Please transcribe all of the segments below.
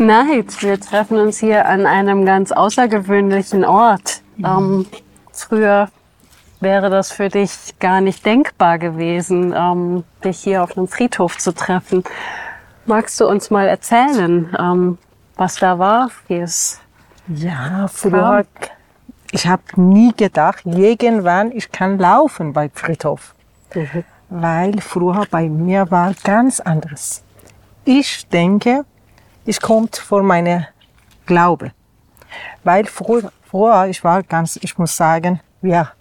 Neid, wir treffen uns hier an einem ganz außergewöhnlichen Ort. Ähm, früher wäre das für dich gar nicht denkbar gewesen, ähm, dich hier auf einem Friedhof zu treffen. Magst du uns mal erzählen, ähm, was da war, wie es Ja, früher, ich habe nie gedacht, irgendwann ich kann laufen bei Friedhof. Weil früher bei mir war ganz anderes. Ich denke, ich kommt vor meine Glaube. Weil früher, früher ich war ganz, ich muss sagen, ja,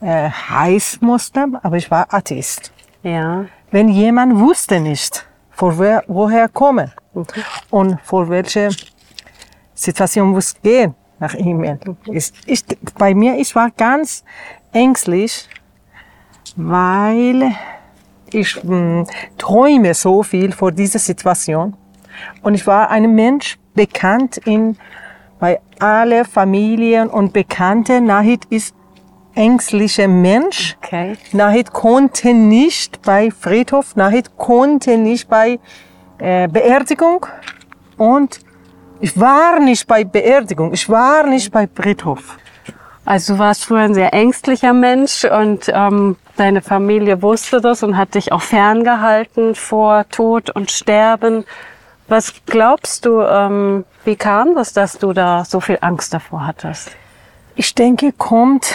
äh, heiß Muslim, aber ich war Atheist. Ja, Wenn jemand wusste nicht, vor wer, woher komme und vor welche Situation muss gehen nach ihm. Ist, ich, bei mir, ich war ganz ängstlich, weil ich mh, träume so viel vor dieser Situation. Und ich war ein Mensch bekannt in, bei alle Familien und Bekannte. Nahid ist ängstlicher Mensch. okay. Nahid konnte nicht bei Friedhof, Nahid konnte nicht bei äh, Beerdigung und ich war nicht bei Beerdigung, ich war nicht bei Friedhof. Also du warst früher ein sehr ängstlicher Mensch und ähm, deine Familie wusste das und hat dich auch ferngehalten vor Tod und Sterben. Was glaubst du, ähm, wie kam das, dass du da so viel Angst davor hattest? Ich denke, kommt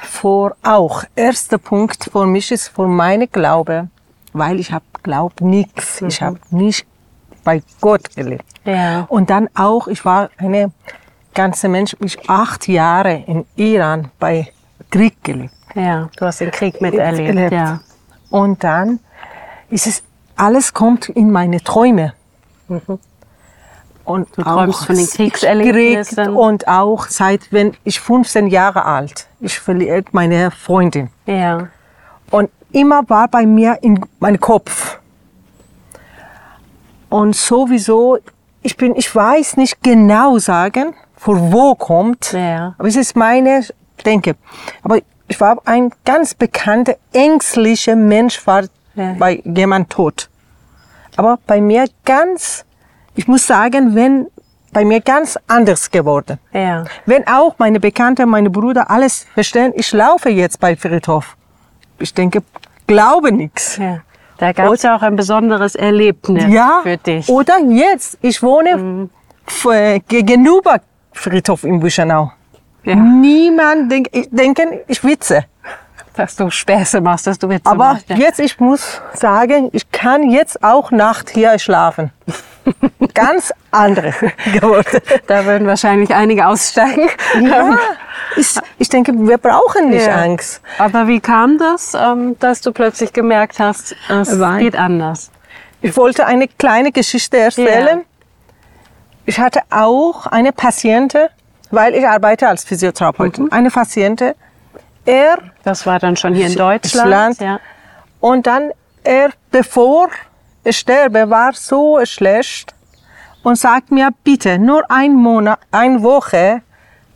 vor auch. Erster Punkt für mich ist für meine Glaube, weil ich habe glaub nichts, ich habe nicht bei Gott gelebt. Ja. Und dann auch, ich war eine ganze Mensch, ich acht Jahre in Iran bei Krieg gelebt. Ja, du hast den Krieg miterlebt. Erlebt. Ja. Und dann ist es, alles kommt in meine Träume. Und Du auch von den Kriegserlebnissen. Krieg Und auch seit, wenn ich 15 Jahre alt, ich verliere meine Freundin. Ja. Und immer war bei mir in meinem Kopf. Und sowieso, ich bin, ich weiß nicht genau sagen, von wo kommt. Ja. Aber es ist meine Denke. Aber ich war ein ganz bekannter, ängstlicher Mensch, war Ja. bei jemand tot. Aber bei mir ganz, ich muss sagen, wenn, bei mir ganz anders geworden. Ja. Wenn auch meine Bekannten, meine Brüder alles verstehen, ich laufe jetzt bei Friedhof. Ich denke, glaube nichts. ja. Da gab es ja auch ein besonderes Erlebnis Ja, für dich. oder jetzt. Ich wohne f- äh, gegenüber Friedhof in Büchenau. Ja. Niemand denk, ich denke, ich witze. Dass du Späße machst, dass du Witze Aber machst. Ja. jetzt, ich muss sagen, ich kann jetzt auch Nacht hier schlafen. Ganz andere geworden. Da würden wahrscheinlich einige aussteigen. Ja, ich, ich denke, wir brauchen nicht Ja. Angst. Aber wie kam das, ähm, dass du plötzlich gemerkt hast, es Weil- geht anders? Ich wollte eine kleine Geschichte erzählen. Ja. Ich hatte auch eine Patientin, weil ich arbeite als Physiotherapeutin. Eine Patientin, er Das war dann schon hier in Deutschland. Ja. und dann er, bevor ich sterbe, war so schlecht und sagt mir bitte nur ein Monat, eine Woche,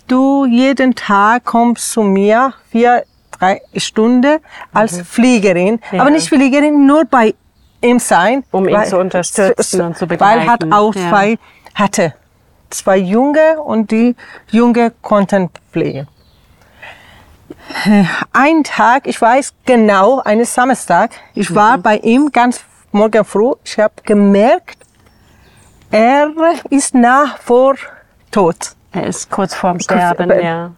du jeden Tag kommst zu mir vier, drei Stunden als Fliegerin, Mhm. Ja. aber nicht Fliegerin, nur bei ihm sein, Um ihn zu unterstützen und zu Weil hat begleiten. auch Ja. zwei hatte zwei Junge und die Junge konnten pflegen. Ein Tag, ich weiß genau, eines Samstag, ich war bei ihm ganz morgen früh, ich habe gemerkt, er ist nah vor Tod. Er ist kurz vorm Sterben, ja.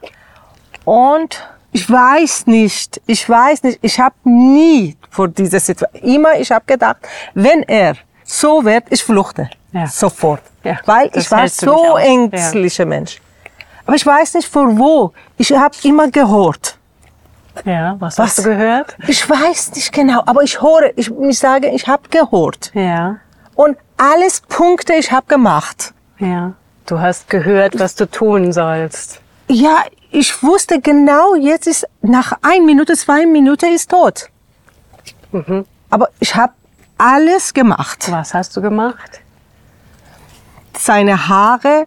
Und ich weiß nicht, ich weiß nicht, ich habe nie vor dieser Situation, immer ich habe gedacht, wenn er so wird, ich fluchte Ja. sofort, Ja, weil ich war so aus, ja. ängstlicher Mensch. Aber ich weiß nicht vor wo. Ich habe immer gehört. Ja, was, Was? hast du gehört? Ich weiß nicht genau, aber ich höre, ich, ich sage, ich habe gehört. Ja, Und alles Punkte ich habe gemacht. ja. Du hast gehört, was du tun sollst. Ja, ich wusste genau, jetzt ist nach ein Minute, zwei Minuten ist tot. Mhm. Aber ich habe alles gemacht. Was hast du gemacht? Seine Haare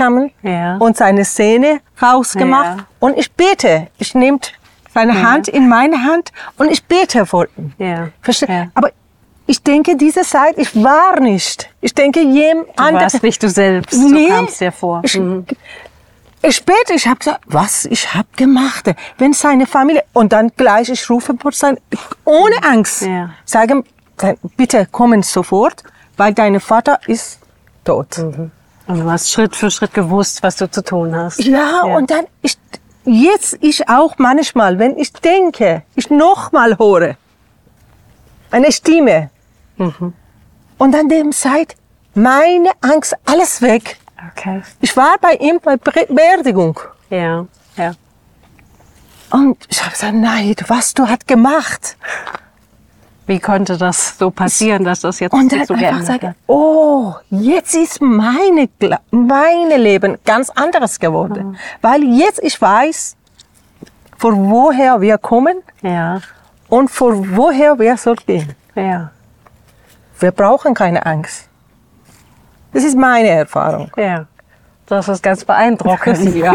kamen Ja. und seine Zähne rausgemacht. Ja. Und ich bete. Ich nehme seine Hand in meine Hand und ich bete vor ihm. Ja. Verste Ja. Aber ich denke, diese Zeit, ich war nicht. Ich denke, jemand Du warst nicht du selbst, Nee. so kam es dir vor. Ich, Mhm. Später, ich habe gesagt, was ich habe gemacht. Wenn seine Familie und dann gleich, ich rufe sein, ohne Angst, Ja. sagen, bitte kommen sofort, weil dein Vater ist tot. Und du hast Schritt für Schritt gewusst, was du zu tun hast. Ja, und dann ich jetzt ich auch manchmal, wenn ich denke, ich noch mal höre eine Stimme und an dem Zeit meine Angst alles weg. Okay. Ich war bei ihm bei Be- Beerdigung Ja, ja. und ich habe gesagt, nein, was du hast gemacht. Wie konnte das so passieren, dass das jetzt Und dann so einfach hat? oh, jetzt ist meine, meine Leben ganz anderes geworden. Weil jetzt ich weiß, von woher wir kommen Ja, und von woher wir soll gehen. ja, Wir brauchen keine Angst. Das ist meine Erfahrung. ja. Das ist ganz beeindruckend. Ja.